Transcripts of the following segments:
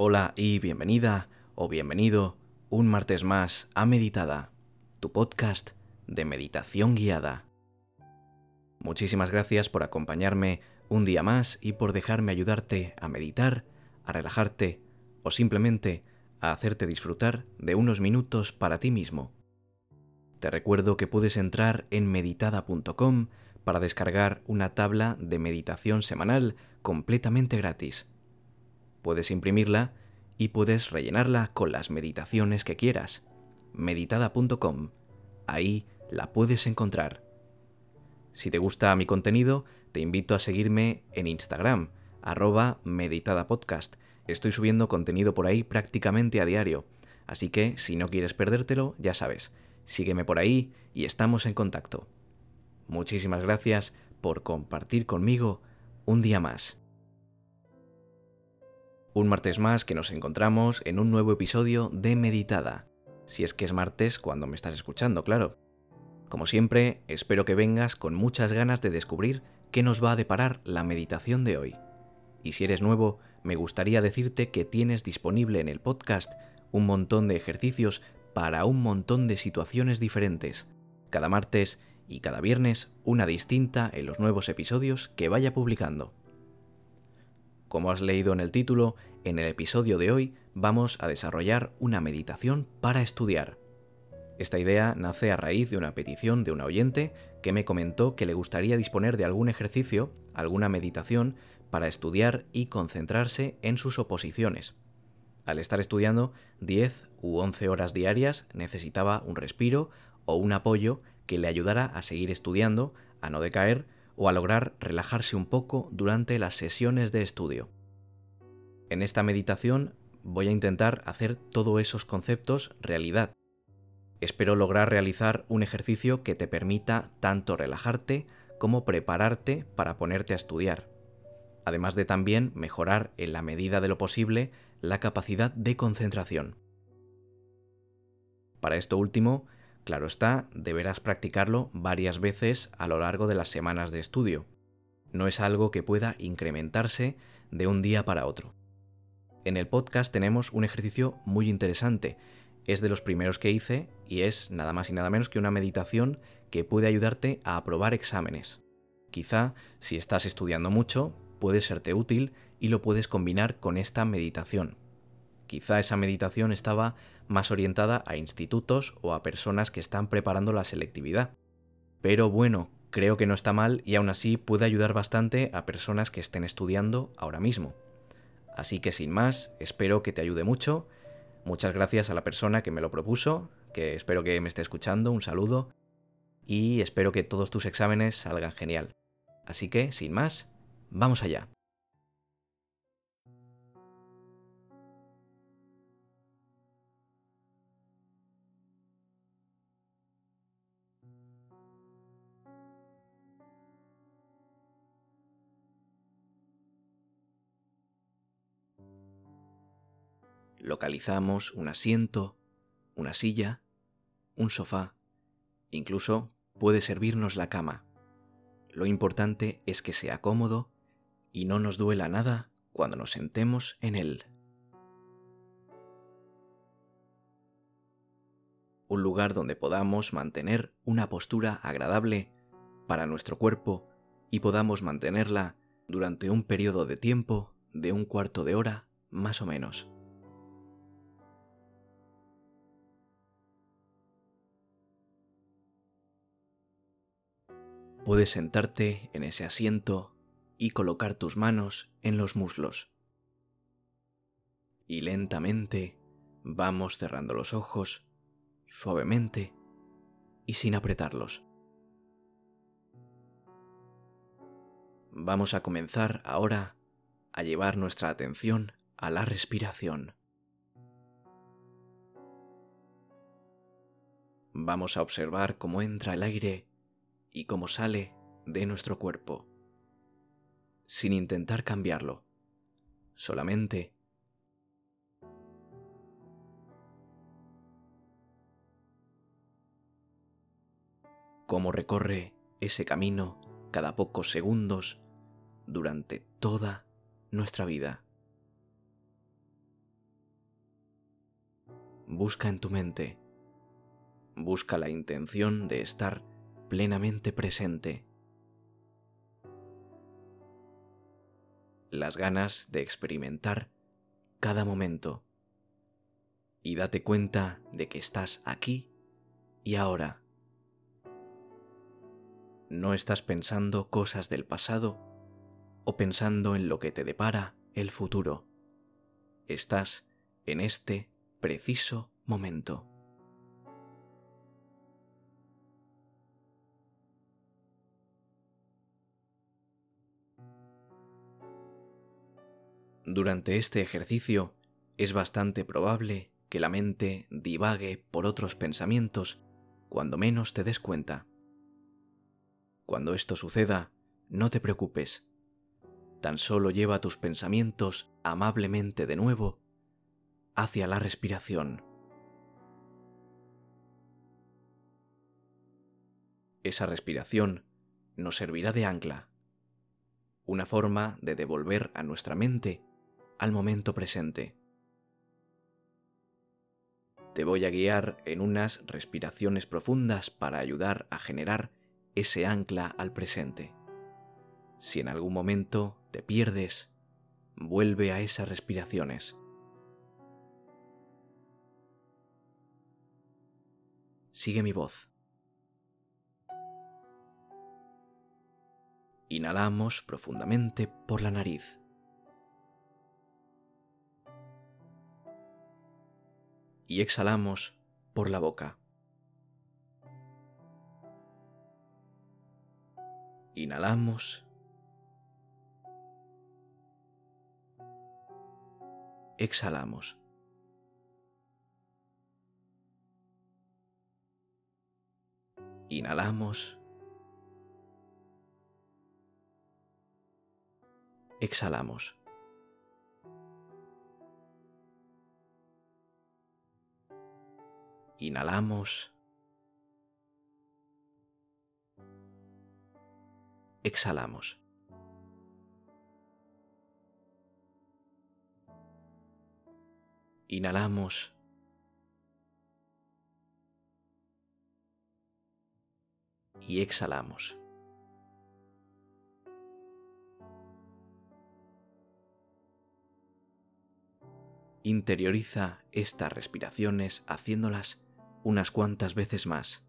Hola y bienvenida o bienvenido un martes más a Meditada, tu podcast de meditación guiada. Muchísimas gracias por acompañarme un día más y por dejarme ayudarte a meditar, a relajarte o simplemente a hacerte disfrutar de unos minutos para ti mismo. Te recuerdo que puedes entrar en meditada.com para descargar una tabla de meditación semanal completamente gratis. Puedes imprimirla y puedes rellenarla con las meditaciones que quieras. meditada.com. Ahí la puedes encontrar. Si te gusta mi contenido, te invito a seguirme en Instagram, arroba meditadapodcast. Estoy subiendo contenido por ahí prácticamente a diario, así que si no quieres perdértelo, ya sabes, sígueme por ahí y estamos en contacto. Muchísimas gracias por compartir conmigo un día más. Un martes más que nos encontramos en un nuevo episodio de Meditada. Si es que es martes cuando me estás escuchando, claro. Como siempre, espero que vengas con muchas ganas de descubrir qué nos va a deparar la meditación de hoy. Y si eres nuevo, me gustaría decirte que tienes disponible en el podcast un montón de ejercicios para un montón de situaciones diferentes. Cada martes y cada viernes una distinta en los nuevos episodios que vaya publicando. Como has leído en el título, en el episodio de hoy vamos a desarrollar una meditación para estudiar. Esta idea nace a raíz de una petición de un oyente que me comentó que le gustaría disponer de algún ejercicio, alguna meditación, para estudiar y concentrarse en sus oposiciones. Al estar estudiando 10 u 11 horas diarias necesitaba un respiro o un apoyo que le ayudara a seguir estudiando, a no decaer o a lograr relajarse un poco durante las sesiones de estudio. En esta meditación voy a intentar hacer todos esos conceptos realidad. Espero lograr realizar un ejercicio que te permita tanto relajarte como prepararte para ponerte a estudiar, además de también mejorar en la medida de lo posible la capacidad de concentración. Para esto último, Claro está, deberás practicarlo varias veces a lo largo de las semanas de estudio. No es algo que pueda incrementarse de un día para otro. En el podcast tenemos un ejercicio muy interesante. Es de los primeros que hice y es nada más y nada menos que una meditación que puede ayudarte a aprobar exámenes. Quizá, si estás estudiando mucho, puede serte útil y lo puedes combinar con esta meditación. Quizá esa meditación estaba más orientada a institutos o a personas que están preparando la selectividad. Pero bueno, creo que no está mal y aún así puede ayudar bastante a personas que estén estudiando ahora mismo. Así que sin más, espero que te ayude mucho. Muchas gracias a la persona que me lo propuso, que espero que me esté escuchando, un saludo, y espero que todos tus exámenes salgan genial. Así que, sin más, vamos allá. Localizamos un asiento, una silla, un sofá, incluso puede servirnos la cama. Lo importante es que sea cómodo y no nos duela nada cuando nos sentemos en él. Un lugar donde podamos mantener una postura agradable para nuestro cuerpo y podamos mantenerla durante un periodo de tiempo de un cuarto de hora más o menos. Puedes sentarte en ese asiento y colocar tus manos en los muslos. Y lentamente vamos cerrando los ojos, suavemente y sin apretarlos. Vamos a comenzar ahora a llevar nuestra atención a la respiración. Vamos a observar cómo entra el aire y cómo sale de nuestro cuerpo, sin intentar cambiarlo, solamente cómo recorre ese camino cada pocos segundos durante toda nuestra vida. busca en tu mente. Busca la intención de estar plenamente presente. Las ganas de experimentar cada momento. Y date cuenta de que estás aquí y ahora. No estás pensando cosas del pasado o pensando en lo que te depara el futuro. Estás en este preciso momento. Durante este ejercicio es bastante probable que la mente divague por otros pensamientos cuando menos te des cuenta. Cuando esto suceda, no te preocupes. Tan solo lleva tus pensamientos amablemente de nuevo hacia la respiración. Esa respiración nos servirá de ancla, una forma de devolver a nuestra mente al momento presente. Te voy a guiar en unas respiraciones profundas para ayudar a generar ese ancla al presente. Si en algún momento te pierdes, vuelve a esas respiraciones. Sigue mi voz. Inhalamos profundamente por la nariz. Y exhalamos por la boca. Inhalamos. Exhalamos. Inhalamos. Exhalamos. Inhalamos. Exhalamos. Inhalamos. Y exhalamos. Interioriza estas respiraciones haciéndolas unas cuantas veces más.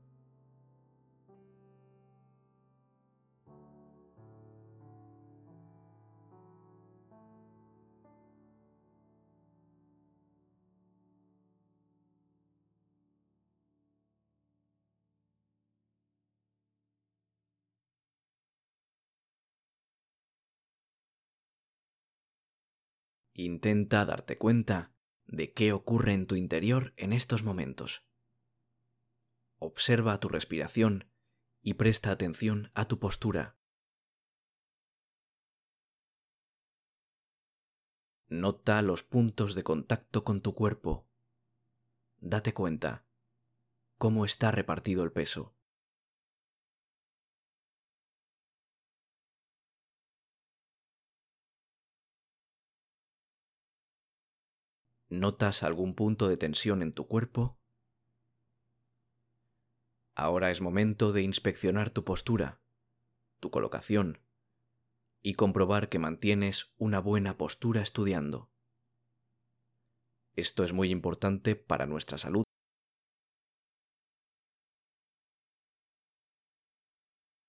Intenta darte cuenta de qué ocurre en tu interior en estos momentos. Observa tu respiración y presta atención a tu postura. Nota los puntos de contacto con tu cuerpo. Date cuenta cómo está repartido el peso. ¿Notas algún punto de tensión en tu cuerpo? Ahora es momento de inspeccionar tu postura, tu colocación y comprobar que mantienes una buena postura estudiando. Esto es muy importante para nuestra salud.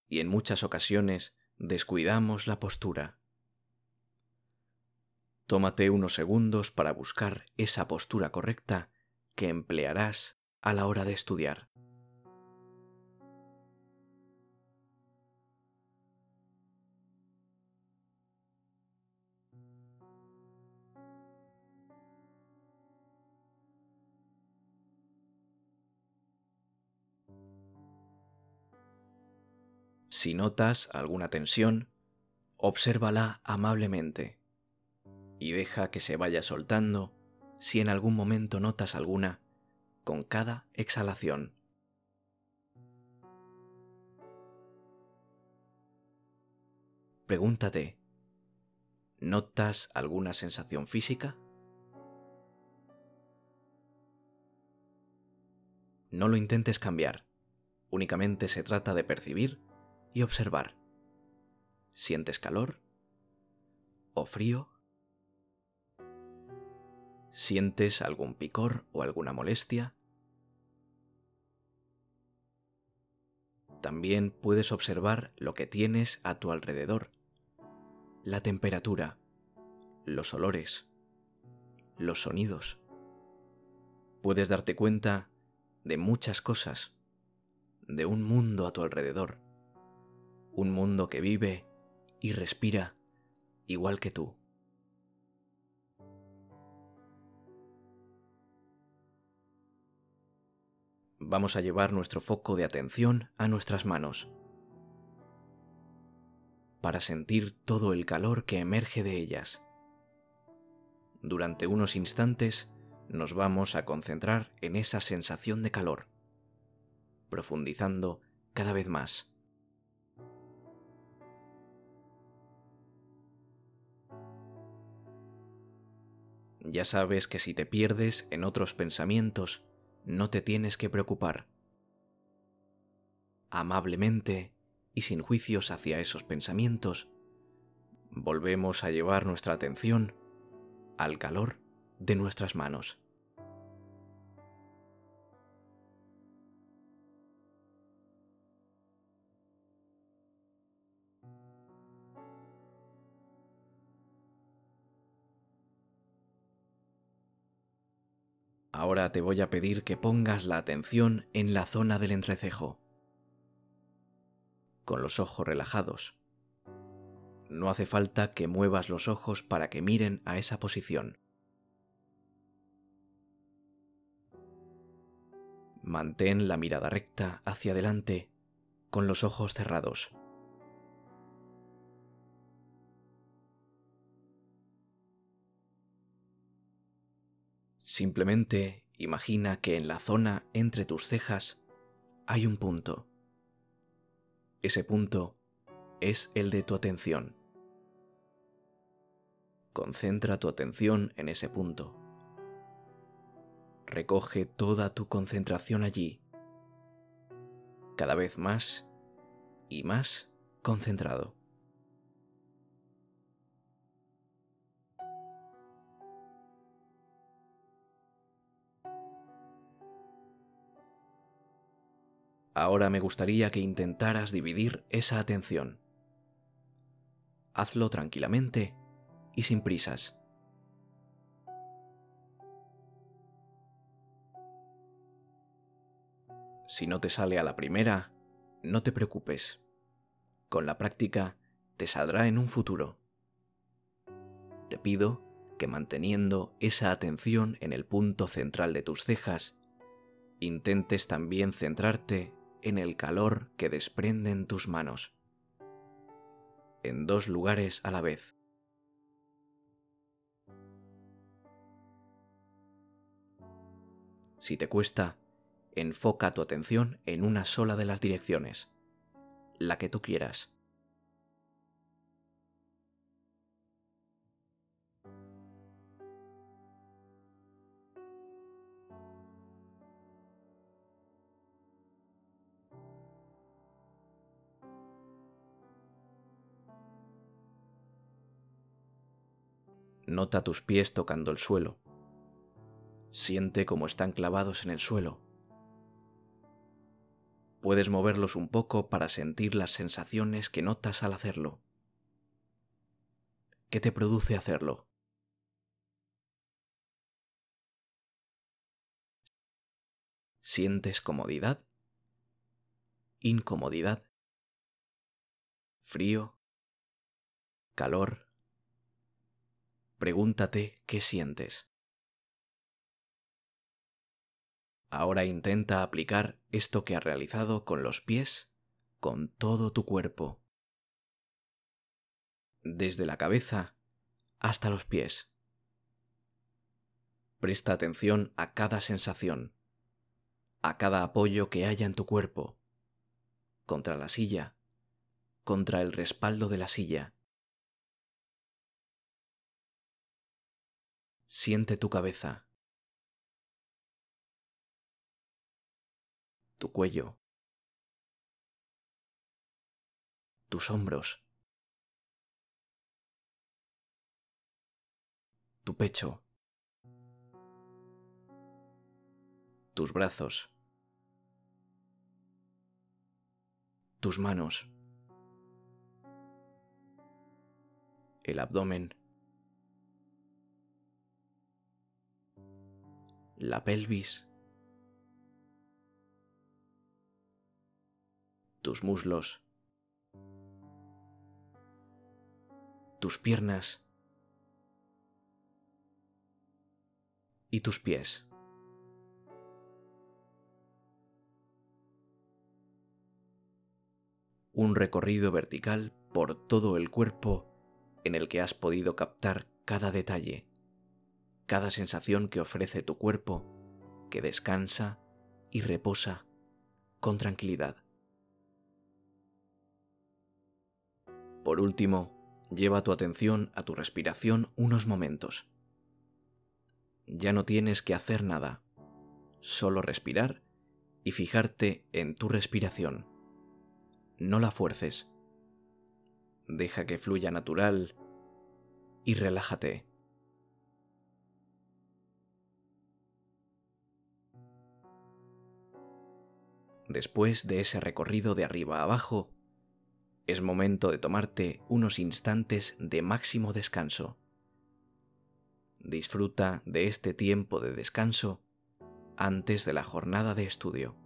Y en muchas ocasiones descuidamos la postura. Tómate unos segundos para buscar esa postura correcta que emplearás a la hora de estudiar. Si notas alguna tensión, obsérvala amablemente y deja que se vaya soltando si en algún momento notas alguna con cada exhalación. Pregúntate, ¿notas alguna sensación física? No lo intentes cambiar. Únicamente se trata de percibir y observar. ¿Sientes calor? ¿O frío? ¿Sientes algún picor o alguna molestia? También puedes observar lo que tienes a tu alrededor, la temperatura, los olores, los sonidos. Puedes darte cuenta de muchas cosas, de un mundo a tu alrededor, un mundo que vive y respira igual que tú. Vamos a llevar nuestro foco de atención a nuestras manos para sentir todo el calor que emerge de ellas. Durante unos instantes nos vamos a concentrar en esa sensación de calor, profundizando cada vez más. Ya sabes que si te pierdes en otros pensamientos, no te tienes que preocupar. Amablemente y sin juicios hacia esos pensamientos, volvemos a llevar nuestra atención al calor de nuestras manos. Ahora te voy a pedir que pongas la atención en la zona del entrecejo, con los ojos relajados. No hace falta que muevas los ojos para que miren a esa posición. Mantén la mirada recta hacia adelante con los ojos cerrados. Simplemente imagina que en la zona entre tus cejas hay un punto. Ese punto es el de tu atención. Concentra tu atención en ese punto. Recoge toda tu concentración allí, cada vez más y más concentrado. Ahora me gustaría que intentaras dividir esa atención. Hazlo tranquilamente y sin prisas. Si no te sale a la primera, no te preocupes. Con la práctica te saldrá en un futuro. Te pido que manteniendo esa atención en el punto central de tus cejas, intentes también centrarte en el calor que desprenden tus manos, en dos lugares a la vez. Si te cuesta, enfoca tu atención en una sola de las direcciones, la que tú quieras. Nota tus pies tocando el suelo. Siente cómo están clavados en el suelo. Puedes moverlos un poco para sentir las sensaciones que notas al hacerlo. ¿Qué te produce hacerlo? ¿Sientes comodidad? ¿Incomodidad? ¿Frío? ¿Calor? Pregúntate qué sientes. Ahora intenta aplicar esto que has realizado con los pies, con todo tu cuerpo. Desde la cabeza hasta los pies. Presta atención a cada sensación, a cada apoyo que haya en tu cuerpo, contra la silla, contra el respaldo de la silla Siente tu cabeza. tu cuello, tus hombros, tu pecho, tus brazos, tus manos, el abdomen, la pelvis, tus muslos, tus piernas. Y tus pies. Un recorrido vertical por todo el cuerpo en el que has podido captar cada detalle, cada sensación que ofrece tu cuerpo, que descansa y reposa con tranquilidad. Por último, lleva tu atención a tu respiración unos momentos. Ya no tienes que hacer nada, solo respirar y fijarte en tu respiración. No la fuerces. Deja que fluya natural y relájate. Después de ese recorrido de arriba a abajo, es momento de tomarte unos instantes de máximo descanso. Disfruta de este tiempo de descanso antes de la jornada de estudio.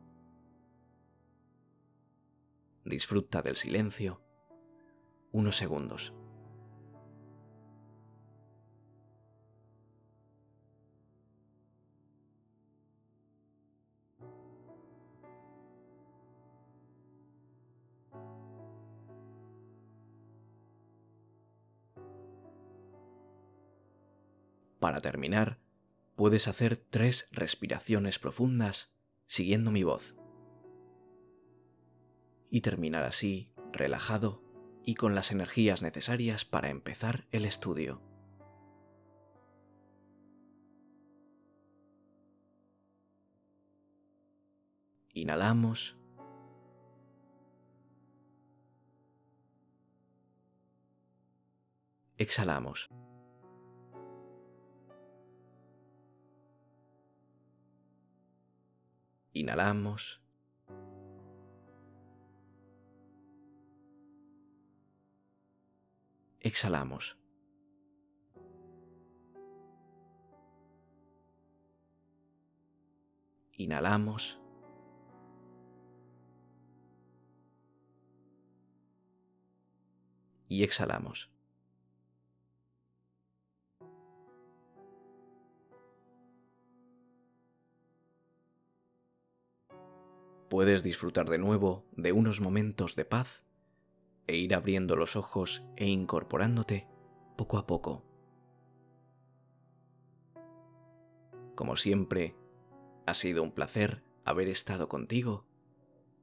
Disfruta del silencio unos segundos. Para terminar, puedes hacer tres respiraciones profundas siguiendo mi voz. Y terminar así, relajado y con las energías necesarias para empezar el estudio. Inhalamos. Exhalamos. Inhalamos. Exhalamos. Inhalamos. Y exhalamos. Puedes disfrutar de nuevo de unos momentos de paz e ir abriendo los ojos e incorporándote poco a poco. Como siempre, ha sido un placer haber estado contigo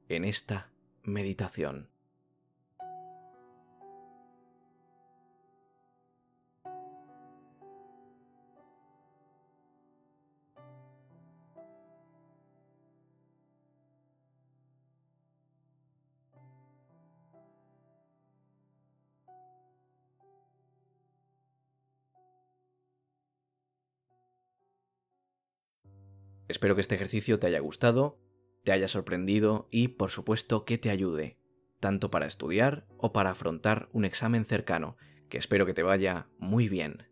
en esta meditación. Espero que este ejercicio te haya gustado, te haya sorprendido y, por supuesto, que te ayude, tanto para estudiar o para afrontar un examen cercano, que espero que te vaya muy bien.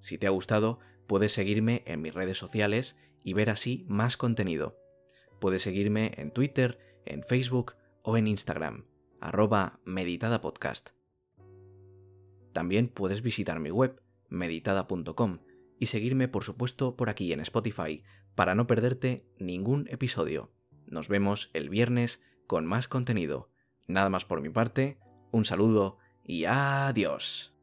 Si te ha gustado, puedes seguirme en mis redes sociales y ver así más contenido. Puedes seguirme en Twitter, en Facebook o en Instagram, arroba meditadapodcast. También puedes visitar mi web, meditada.com, y seguirme por supuesto por aquí en Spotify para no perderte ningún episodio. Nos vemos el viernes con más contenido. Nada más por mi parte, un saludo y adiós.